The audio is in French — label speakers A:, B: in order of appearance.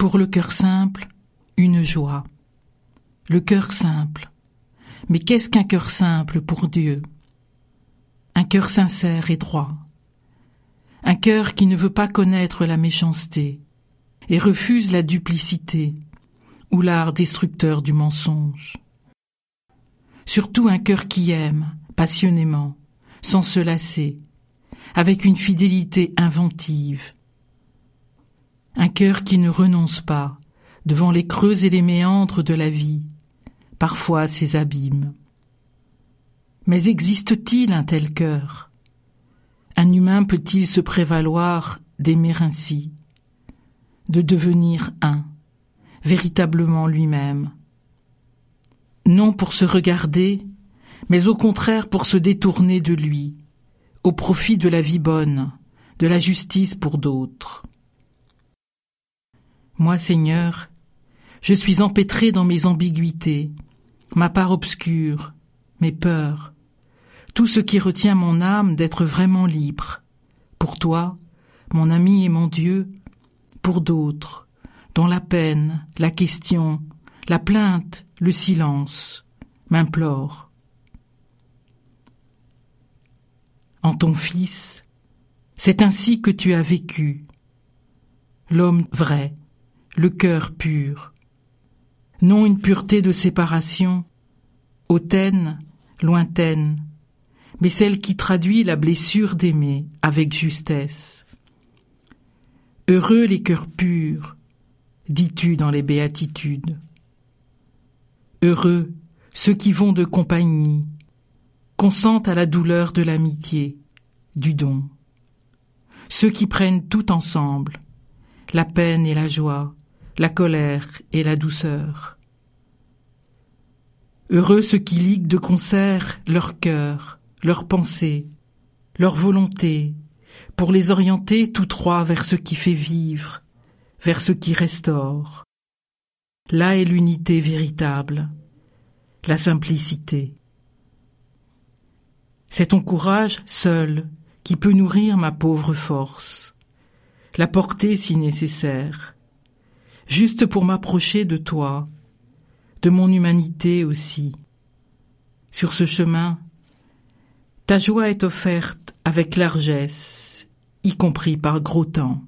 A: Pour le cœur simple, une joie. Le cœur simple. Mais qu'est-ce qu'un cœur simple pour Dieu? Un cœur sincère et droit. Un cœur qui ne veut pas connaître la méchanceté et refuse la duplicité ou l'art destructeur du mensonge. Surtout un cœur qui aime, passionnément, sans se lasser, avec une fidélité inventive. Un cœur qui ne renonce pas devant les creux et les méandres de la vie, parfois ses abîmes. Mais existe-t-il un tel cœur? Un humain peut-il se prévaloir d'aimer ainsi, de devenir un, véritablement lui-même? Non pour se regarder, mais au contraire pour se détourner de lui, au profit de la vie bonne, de la justice pour d'autres. Moi, Seigneur, je suis empêtré dans mes ambiguïtés, ma part obscure, mes peurs, tout ce qui retient mon âme d'être vraiment libre, pour toi, mon ami et mon Dieu, pour d'autres, dont la peine, la question, la plainte, le silence m'implorent. en ton Fils. C'est ainsi que tu as vécu. L'homme vrai, le cœur pur. Non une pureté de séparation, hautaine, lointaine, mais celle qui traduit la blessure d'aimer avec justesse. Heureux les cœurs purs, dis-tu dans les béatitudes. Heureux ceux qui vont de compagnie, consentent à la douleur de l'amitié, du don. Ceux qui prennent tout ensemble, la peine et la joie, la colère et la douceur. Heureux ceux qui liguent de concert leur cœur, leurs pensées, leur volonté, pour les orienter tous trois vers ce qui fait vivre, vers ce qui restaure. Là est l'unité véritable, la simplicité. C'est ton courage seul qui peut nourrir ma pauvre force, la porter si nécessaire, juste pour m'approcher de toi, de mon humanité aussi. Sur ce chemin, ta joie est offerte avec largesse, y compris par gros temps.